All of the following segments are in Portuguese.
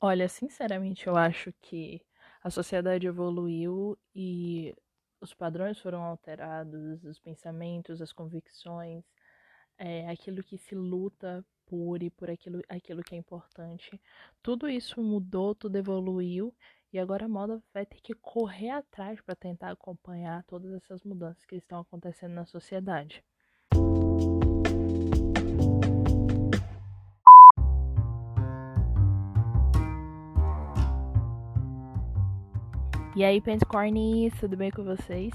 Olha, sinceramente, eu acho que a sociedade evoluiu e os padrões foram alterados, os pensamentos, as convicções, é, aquilo que se luta por e por aquilo, aquilo que é importante. Tudo isso mudou, tudo evoluiu e agora a moda vai ter que correr atrás para tentar acompanhar todas essas mudanças que estão acontecendo na sociedade. E aí, Pentcornis, tudo bem com vocês?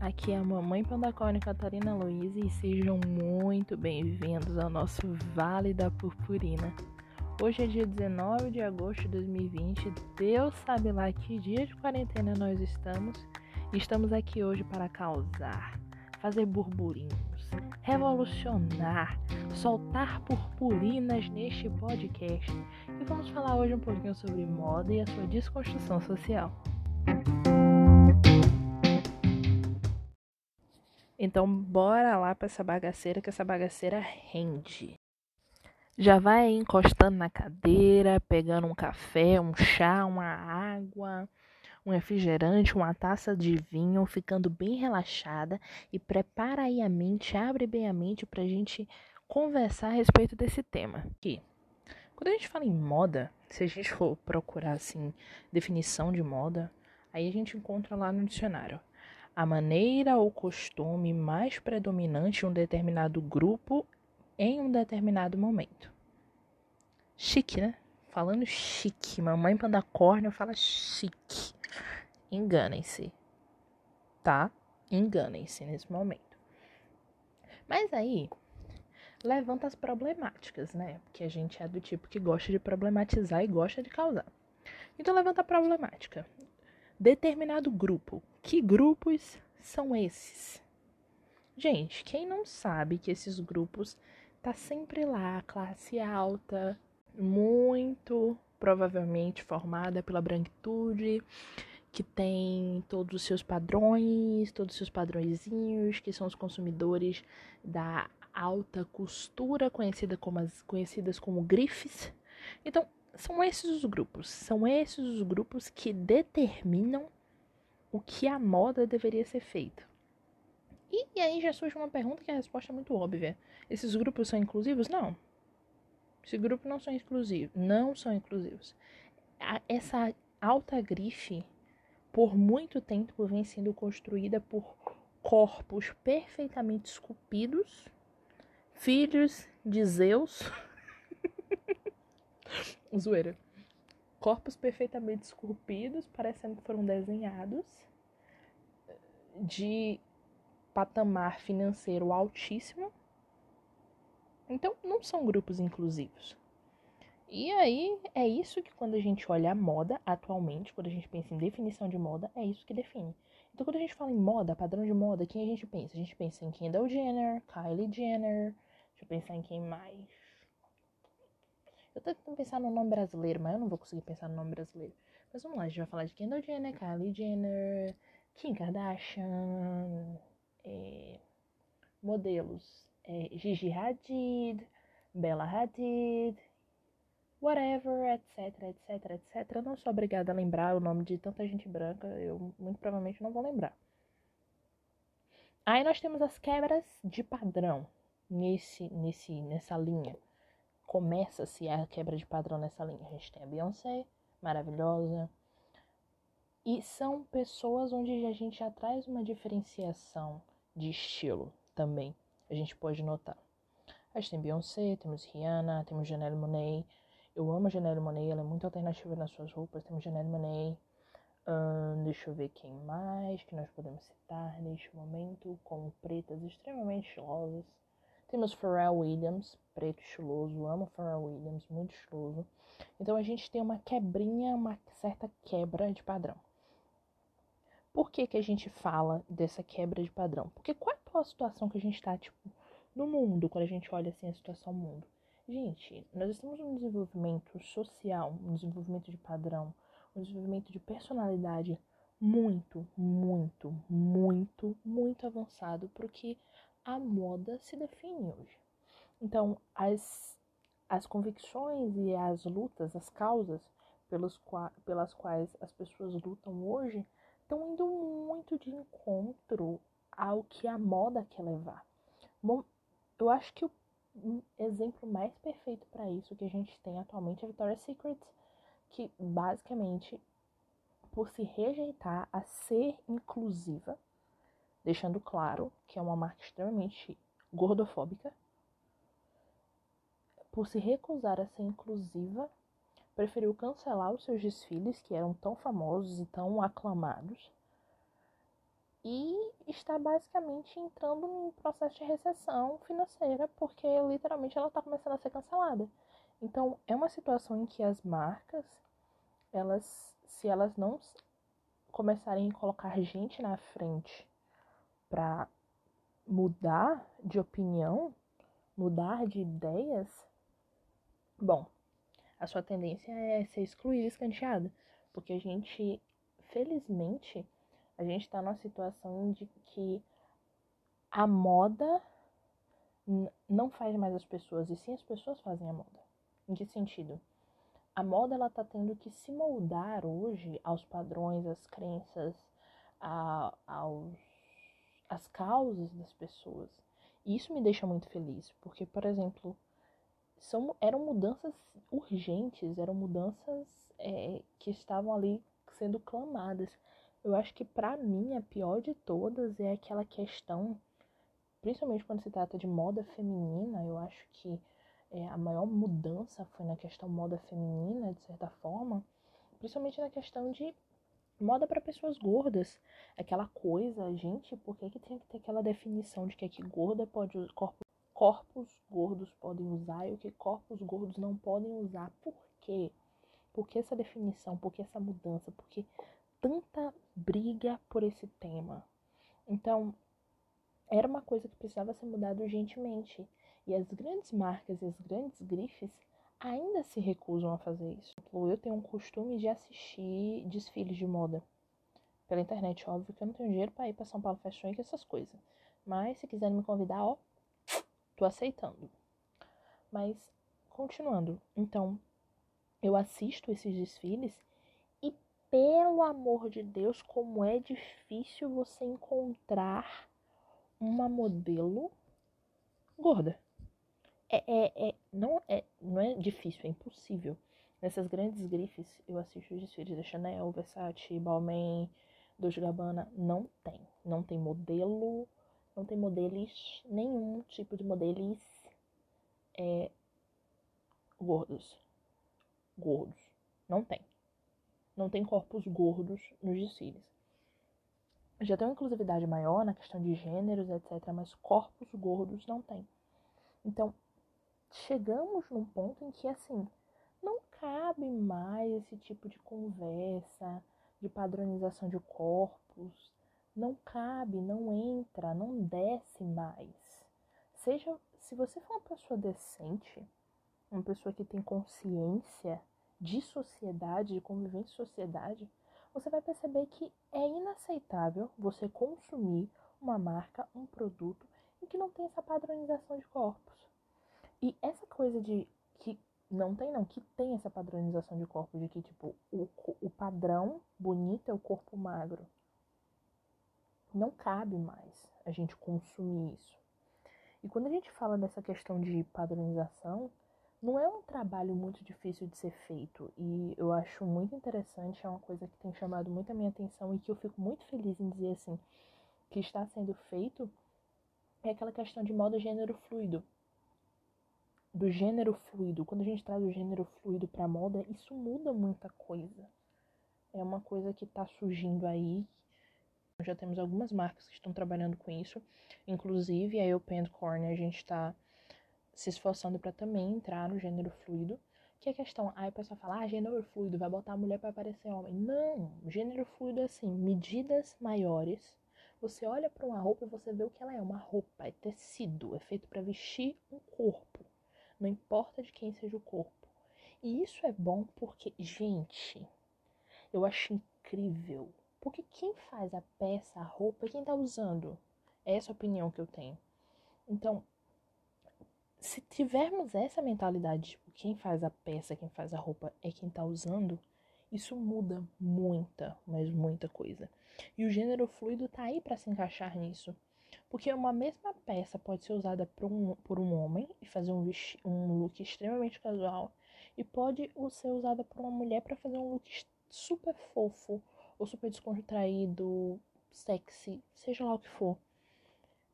Aqui é a mamãe Pandacone Catarina Luiz e sejam muito bem-vindos ao nosso Vale da Purpurina. Hoje é dia 19 de agosto de 2020, Deus sabe lá que dia de quarentena nós estamos estamos aqui hoje para causar, fazer burburinhos, revolucionar, soltar purpurinas neste podcast e vamos falar hoje um pouquinho sobre moda e a sua desconstrução social. Então, bora lá para essa bagaceira, que essa bagaceira rende. Já vai encostando na cadeira, pegando um café, um chá, uma água, um refrigerante, uma taça de vinho, ficando bem relaxada e prepara aí a mente, abre bem a mente para a gente conversar a respeito desse tema. Aqui, quando a gente fala em moda, se a gente for procurar assim definição de moda, aí a gente encontra lá no dicionário a maneira ou costume mais predominante em um determinado grupo em um determinado momento. Chique, né? Falando chique. Mamãe pandacórnio fala chique. Enganem-se. Tá? Enganem-se nesse momento. Mas aí, levanta as problemáticas, né? Porque a gente é do tipo que gosta de problematizar e gosta de causar. Então, levanta a problemática determinado grupo. Que grupos são esses? Gente, quem não sabe que esses grupos tá sempre lá, classe alta, muito provavelmente formada pela branquitude, que tem todos os seus padrões, todos os seus padrõezinhos, que são os consumidores da alta costura, conhecida como as, conhecidas como grifes. Então, são esses os grupos, são esses os grupos que determinam o que a moda deveria ser feita. E, e aí já surge uma pergunta que a resposta é muito óbvia. Esses grupos são inclusivos? Não. Esses grupos não são inclusivos. Não são inclusivos. Essa alta grife, por muito tempo, vem sendo construída por corpos perfeitamente esculpidos, filhos de Zeus. Zoeira. Corpos perfeitamente esculpidos, parecendo que foram desenhados, de patamar financeiro altíssimo. Então, não são grupos inclusivos. E aí, é isso que quando a gente olha a moda atualmente, quando a gente pensa em definição de moda, é isso que define. Então, quando a gente fala em moda, padrão de moda, quem a gente pensa? A gente pensa em Kendall Jenner, Kylie Jenner, deixa eu pensar em quem mais. Eu tô tentando pensar no nome brasileiro, mas eu não vou conseguir pensar no nome brasileiro. Mas vamos lá, a gente vai falar de Kendall Jenner, Kylie Jenner, Kim Kardashian, é, modelos é, Gigi Hadid, Bella Hadid, whatever, etc, etc, etc. Eu não sou obrigada a lembrar o nome de tanta gente branca, eu muito provavelmente não vou lembrar. Aí nós temos as quebras de padrão nesse, nesse, nessa linha começa-se a quebra de padrão nessa linha. A gente tem a Beyoncé, maravilhosa. E são pessoas onde a gente já traz uma diferenciação de estilo também. A gente pode notar. A gente tem Beyoncé, temos Rihanna, temos Janelle Monáe. Eu amo a Janelle Monáe, ela é muito alternativa nas suas roupas. Temos Janelle Monáe. Deixa eu ver quem mais que nós podemos citar neste momento, como pretas extremamente estilosas. Temos Pharrell Williams, preto estiloso, amo Pharrell Williams, muito estiloso. Então a gente tem uma quebrinha, uma certa quebra de padrão. Por que, que a gente fala dessa quebra de padrão? Porque qual é a situação que a gente está, tipo, no mundo, quando a gente olha assim a situação mundo? Gente, nós estamos num desenvolvimento social, um desenvolvimento de padrão, um desenvolvimento de personalidade muito, muito, muito, muito avançado porque a moda se define hoje. Então, as, as convicções e as lutas, as causas, pelos pelas quais as pessoas lutam hoje estão indo muito de encontro ao que a moda quer levar. Bom, eu acho que o exemplo mais perfeito para isso que a gente tem atualmente é a Victoria's Secret, que basicamente por se rejeitar a ser inclusiva, deixando claro que é uma marca extremamente gordofóbica, por se recusar a ser inclusiva, preferiu cancelar os seus desfiles, que eram tão famosos e tão aclamados, e está basicamente entrando num processo de recessão financeira, porque literalmente ela está começando a ser cancelada. Então, é uma situação em que as marcas, elas, se elas não começarem a colocar gente na frente para mudar de opinião, mudar de ideias, bom, a sua tendência é ser excluída, escanteada, porque a gente, felizmente, a gente está numa situação de que a moda não faz mais as pessoas, e sim as pessoas fazem a moda. Em que sentido? A moda ela tá tendo que se moldar hoje aos padrões, às crenças, a, aos, às causas das pessoas. E isso me deixa muito feliz, porque, por exemplo, são, eram mudanças urgentes, eram mudanças é, que estavam ali sendo clamadas. Eu acho que para mim a pior de todas é aquela questão, principalmente quando se trata de moda feminina, eu acho que é, a maior mudança foi na questão moda feminina, de certa forma, principalmente na questão de moda para pessoas gordas. Aquela coisa, gente, por que, que tem que ter aquela definição de que aqui gorda pode corpos, corpos gordos podem usar e o que corpos gordos não podem usar? Por quê? Por que essa definição? Por que essa mudança? Por que tanta briga por esse tema. Então, era uma coisa que precisava ser mudada urgentemente. E as grandes marcas e as grandes grifes ainda se recusam a fazer isso. Eu tenho um costume de assistir desfiles de moda pela internet, óbvio que eu não tenho dinheiro para ir para São Paulo Fashion Week essas coisas. Mas se quiserem me convidar, ó, tô aceitando. Mas continuando, então eu assisto esses desfiles pelo amor de Deus, como é difícil você encontrar uma modelo gorda. É, é, é, não, é, não é difícil, é impossível. Nessas grandes grifes, eu assisto os desfiles da Chanel, Versace, Balmain, Dolce Gabbana. Não tem. Não tem modelo, não tem modelos, nenhum tipo de modelos é, gordos. Gordos. Não tem não tem corpos gordos nos desfiles. Já tem uma inclusividade maior na questão de gêneros, etc., mas corpos gordos não tem. Então, chegamos num ponto em que, assim, não cabe mais esse tipo de conversa, de padronização de corpos. Não cabe, não entra, não desce mais. Seja, se você for uma pessoa decente, uma pessoa que tem consciência de sociedade, de convivência em sociedade, você vai perceber que é inaceitável você consumir uma marca, um produto em que não tem essa padronização de corpos. E essa coisa de que não tem não, que tem essa padronização de corpos, de que tipo, o, o padrão bonito é o corpo magro. Não cabe mais a gente consumir isso. E quando a gente fala dessa questão de padronização, não é um trabalho muito difícil de ser feito e eu acho muito interessante, é uma coisa que tem chamado muito a minha atenção e que eu fico muito feliz em dizer assim, que está sendo feito, é aquela questão de modo gênero fluido. Do gênero fluido. Quando a gente traz o gênero fluido para moda, isso muda muita coisa. É uma coisa que está surgindo aí. Já temos algumas marcas que estão trabalhando com isso. Inclusive a Eu Corn, a gente está se esforçando para também entrar no gênero fluido. Que é a questão, aí o pessoal fala, ah, gênero fluido, vai botar a mulher para parecer homem. Não, gênero fluido é assim, medidas maiores. Você olha para uma roupa e você vê o que ela é, uma roupa, é tecido, é feito para vestir um corpo. Não importa de quem seja o corpo. E isso é bom porque, gente, eu acho incrível. Porque quem faz a peça, a roupa, é quem tá usando. É essa a opinião que eu tenho. Então, se tivermos essa mentalidade, tipo, quem faz a peça, quem faz a roupa é quem tá usando, Isso muda muita, mas muita coisa. E o gênero fluido tá aí para se encaixar nisso. Porque uma mesma peça pode ser usada por um, por um homem e fazer um, um look extremamente casual, e pode ser usada por uma mulher para fazer um look super fofo, ou super descontraído, sexy, seja lá o que for.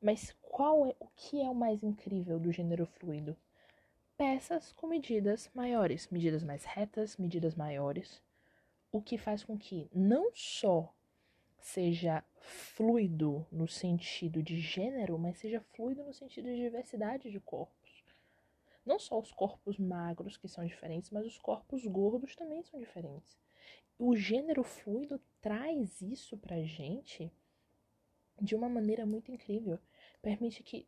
Mas qual é o que é o mais incrível do gênero fluido? Peças com medidas maiores, medidas mais retas, medidas maiores, o que faz com que não só seja fluido no sentido de gênero, mas seja fluido no sentido de diversidade de corpos. Não só os corpos magros que são diferentes, mas os corpos gordos também são diferentes. O gênero fluido traz isso pra gente de uma maneira muito incrível. Permite que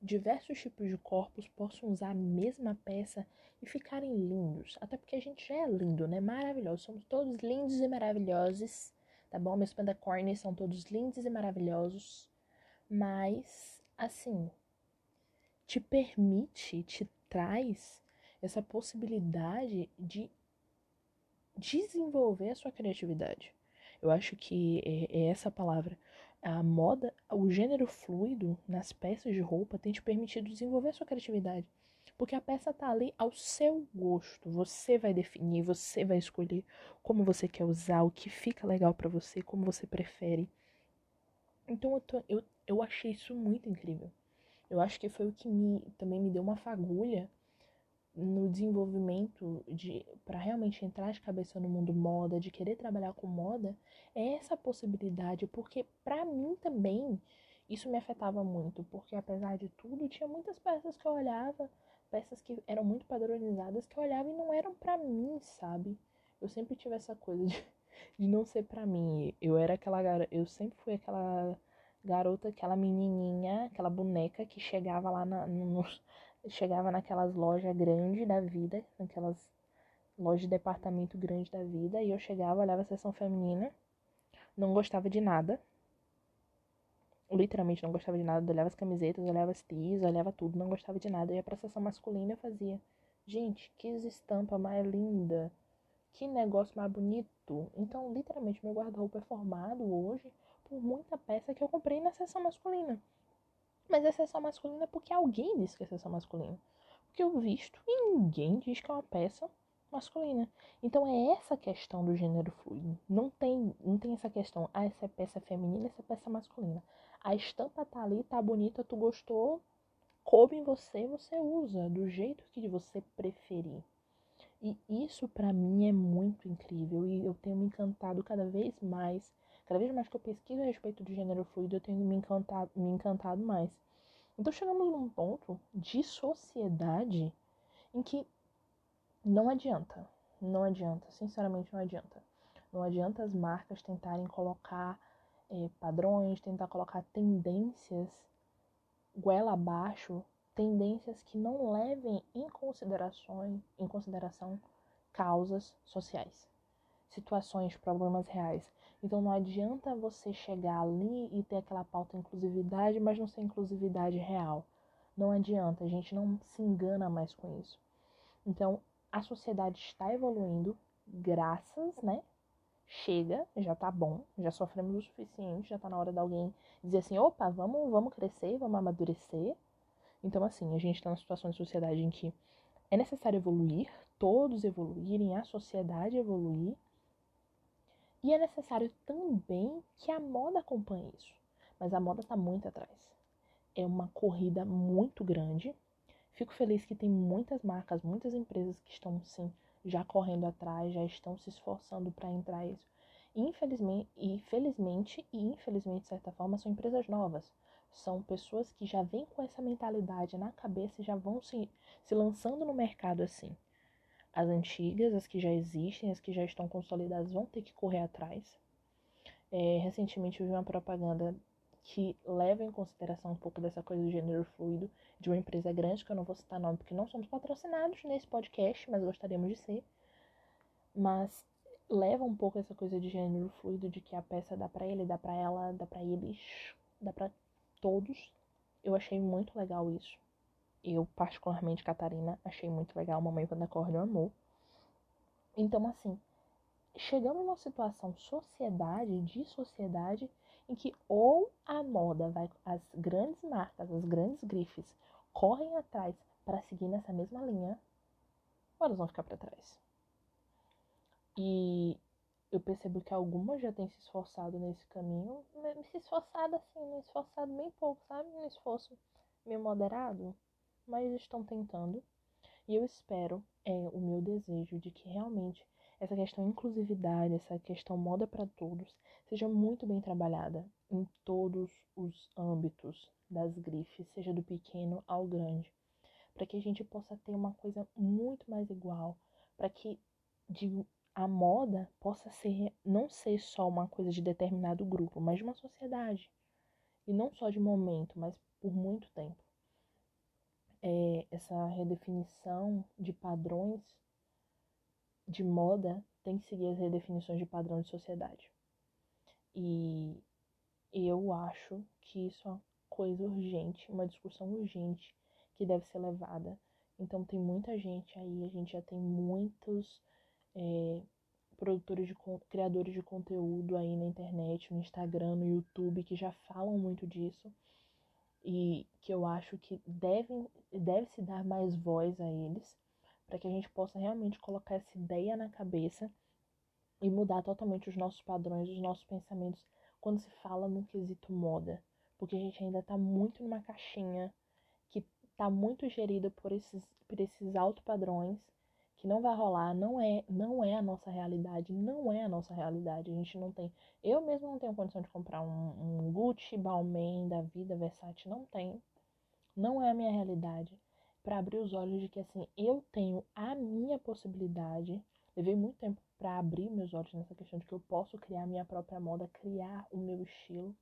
diversos tipos de corpos possam usar a mesma peça e ficarem lindos. Até porque a gente já é lindo, né? Maravilhoso. Somos todos lindos e maravilhosos, tá bom? Meus pandacornes são todos lindos e maravilhosos. Mas, assim, te permite, te traz essa possibilidade de desenvolver a sua criatividade. Eu acho que é, é essa palavra. A moda, o gênero fluido nas peças de roupa tem te permitido desenvolver a sua criatividade. Porque a peça tá ali ao seu gosto. Você vai definir, você vai escolher como você quer usar, o que fica legal para você, como você prefere. Então eu, tô, eu, eu achei isso muito incrível. Eu acho que foi o que me, também me deu uma fagulha no desenvolvimento de para realmente entrar de cabeça no mundo moda, de querer trabalhar com moda, é essa possibilidade, porque para mim também isso me afetava muito, porque apesar de tudo, tinha muitas peças que eu olhava, peças que eram muito padronizadas que eu olhava e não eram para mim, sabe? Eu sempre tive essa coisa de, de não ser para mim. Eu era aquela eu sempre fui aquela garota, aquela menininha, aquela boneca que chegava lá na, nos, chegava naquelas lojas grandes da vida, naquelas lojas de departamento grande da vida, e eu chegava, olhava a seção feminina, não gostava de nada. Literalmente não gostava de nada, olhava as camisetas, olhava as teas, olhava tudo, não gostava de nada. Eu ia pra seção masculina e fazia. Gente, que estampa mais linda. Que negócio mais bonito. Então, literalmente, meu guarda-roupa é formado hoje por muita peça que eu comprei na seção masculina. Mas é sessão masculina porque alguém disse que é sessão masculina. Porque eu visto e ninguém diz que é uma peça masculina. Então é essa questão do gênero fluido. Não tem, não tem essa questão, ah, essa é peça feminina, essa é peça masculina. A estampa tá ali, tá bonita, tu gostou, coube em você, você usa do jeito que você preferir. E isso para mim é muito incrível e eu tenho me encantado cada vez mais Cada vez mais que eu pesquiso a respeito do gênero fluido, eu tenho me encantado, me encantado mais. Então chegamos num ponto de sociedade em que não adianta, não adianta, sinceramente não adianta. Não adianta as marcas tentarem colocar é, padrões, tentar colocar tendências goela abaixo, tendências que não levem em consideração, em consideração causas sociais, situações, problemas reais. Então não adianta você chegar ali e ter aquela pauta inclusividade, mas não ser inclusividade real. Não adianta, a gente não se engana mais com isso. Então a sociedade está evoluindo, graças, né? Chega, já tá bom, já sofremos o suficiente, já tá na hora de alguém dizer assim, opa, vamos, vamos crescer, vamos amadurecer. Então, assim, a gente tá numa situação de sociedade em que é necessário evoluir, todos evoluírem, a sociedade evoluir, e é necessário também que a moda acompanhe isso. Mas a moda está muito atrás. É uma corrida muito grande. Fico feliz que tem muitas marcas, muitas empresas que estão sim já correndo atrás, já estão se esforçando para entrar isso. Infelizmente, e felizmente e infelizmente de certa forma são empresas novas. São pessoas que já vêm com essa mentalidade na cabeça e já vão se, se lançando no mercado assim. As antigas, as que já existem, as que já estão consolidadas, vão ter que correr atrás. É, recentemente eu vi uma propaganda que leva em consideração um pouco dessa coisa do gênero fluido de uma empresa grande, que eu não vou citar nome porque não somos patrocinados nesse podcast, mas gostaríamos de ser. Mas leva um pouco essa coisa de gênero fluido, de que a peça dá pra ele, dá pra ela, dá pra eles, dá pra todos. Eu achei muito legal isso. Eu, particularmente, Catarina, achei muito legal. Mamãe quando acorda, amor. Então, assim, chegamos numa situação sociedade, de sociedade, em que ou a moda vai, as grandes marcas, as grandes grifes correm atrás para seguir nessa mesma linha, ou elas vão ficar para trás. E eu percebo que algumas já têm se esforçado nesse caminho, se esforçado assim, me esforçado bem pouco, sabe? Um esforço meio moderado, mas estão tentando. E eu espero, é o meu desejo de que realmente essa questão inclusividade, essa questão moda para todos, seja muito bem trabalhada em todos os âmbitos das grifes, seja do pequeno ao grande, para que a gente possa ter uma coisa muito mais igual, para que de, a moda possa ser não ser só uma coisa de determinado grupo, mas de uma sociedade. E não só de momento, mas por muito tempo. É, essa redefinição de padrões de moda tem que seguir as redefinições de padrão de sociedade. E eu acho que isso é uma coisa urgente, uma discussão urgente que deve ser levada. Então tem muita gente aí, a gente já tem muitos é, produtores de criadores de conteúdo aí na internet, no Instagram, no YouTube que já falam muito disso e que eu acho que devem deve se dar mais voz a eles para que a gente possa realmente colocar essa ideia na cabeça e mudar totalmente os nossos padrões, os nossos pensamentos quando se fala no quesito moda, porque a gente ainda está muito numa caixinha que está muito gerida por esses, por esses altos padrões que não vai rolar, não é, não é a nossa realidade, não é a nossa realidade. A gente não tem, eu mesmo não tenho condição de comprar um, um Gucci, Balmain da vida, Versace, não tenho. Não é a minha realidade. Para abrir os olhos de que assim, eu tenho a minha possibilidade Levei muito tempo para abrir meus olhos nessa questão de que eu posso criar minha própria moda, criar o meu estilo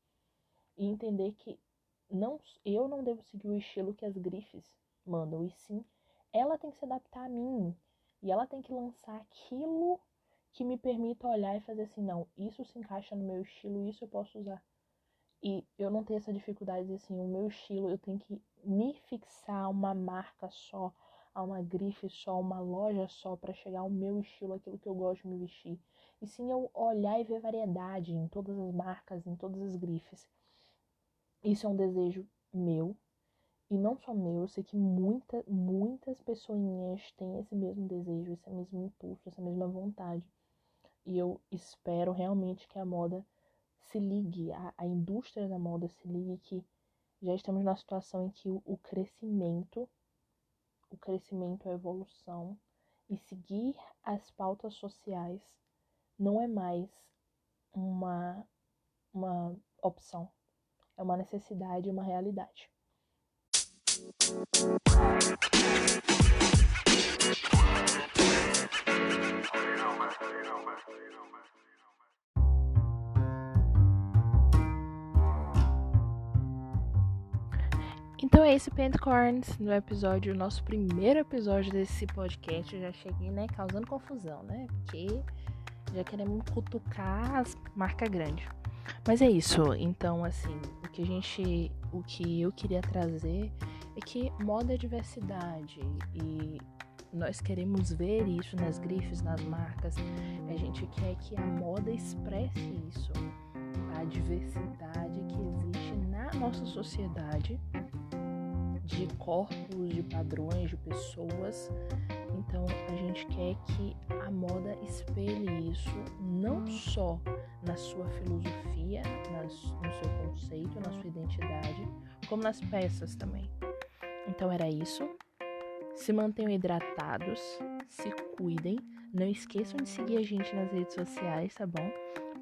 e entender que não eu não devo seguir o estilo que as grifes mandam, e sim ela tem que se adaptar a mim e ela tem que lançar aquilo que me permita olhar e fazer assim, não, isso se encaixa no meu estilo, isso eu posso usar. E eu não tenho essa dificuldade de assim, o meu estilo, eu tenho que me fixar uma marca só, a uma grife só, uma loja só para chegar ao meu estilo, aquilo que eu gosto de me vestir. E sim eu olhar e ver variedade em todas as marcas, em todas as grifes. Isso é um desejo meu. E não só meu, eu sei que muita, muitas pessoinhas têm esse mesmo desejo, esse mesmo impulso, essa mesma vontade. E eu espero realmente que a moda se ligue, a, a indústria da moda se ligue que já estamos numa situação em que o, o crescimento o crescimento, a evolução e seguir as pautas sociais não é mais uma, uma opção, é uma necessidade, uma realidade. Então é isso, Pentcorns, no episódio, nosso primeiro episódio desse podcast. Eu já cheguei, né, causando confusão, né? Porque já queremos cutucar as marcas grandes. Mas é isso. Então, assim, o que a gente, o que eu queria trazer é que moda é diversidade e nós queremos ver isso nas grifes, nas marcas. A gente quer que a moda expresse isso, a diversidade que existe na nossa sociedade de corpos, de padrões, de pessoas. Então a gente quer que a moda espelhe isso não só na sua filosofia, nas, no seu conceito, na sua identidade, como nas peças também. Então era isso. Se mantenham hidratados, se cuidem. Não esqueçam de seguir a gente nas redes sociais, tá bom?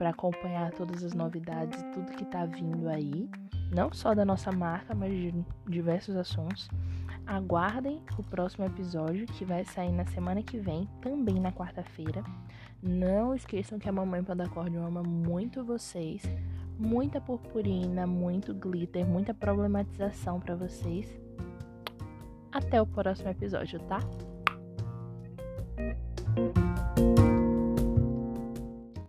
Para acompanhar todas as novidades e tudo que tá vindo aí não só da nossa marca, mas de diversos assuntos. Aguardem o próximo episódio que vai sair na semana que vem, também na quarta-feira. Não esqueçam que a Mamãe Pandacordio ama muito vocês. Muita purpurina, muito glitter, muita problematização para vocês. Até o próximo episódio, tá?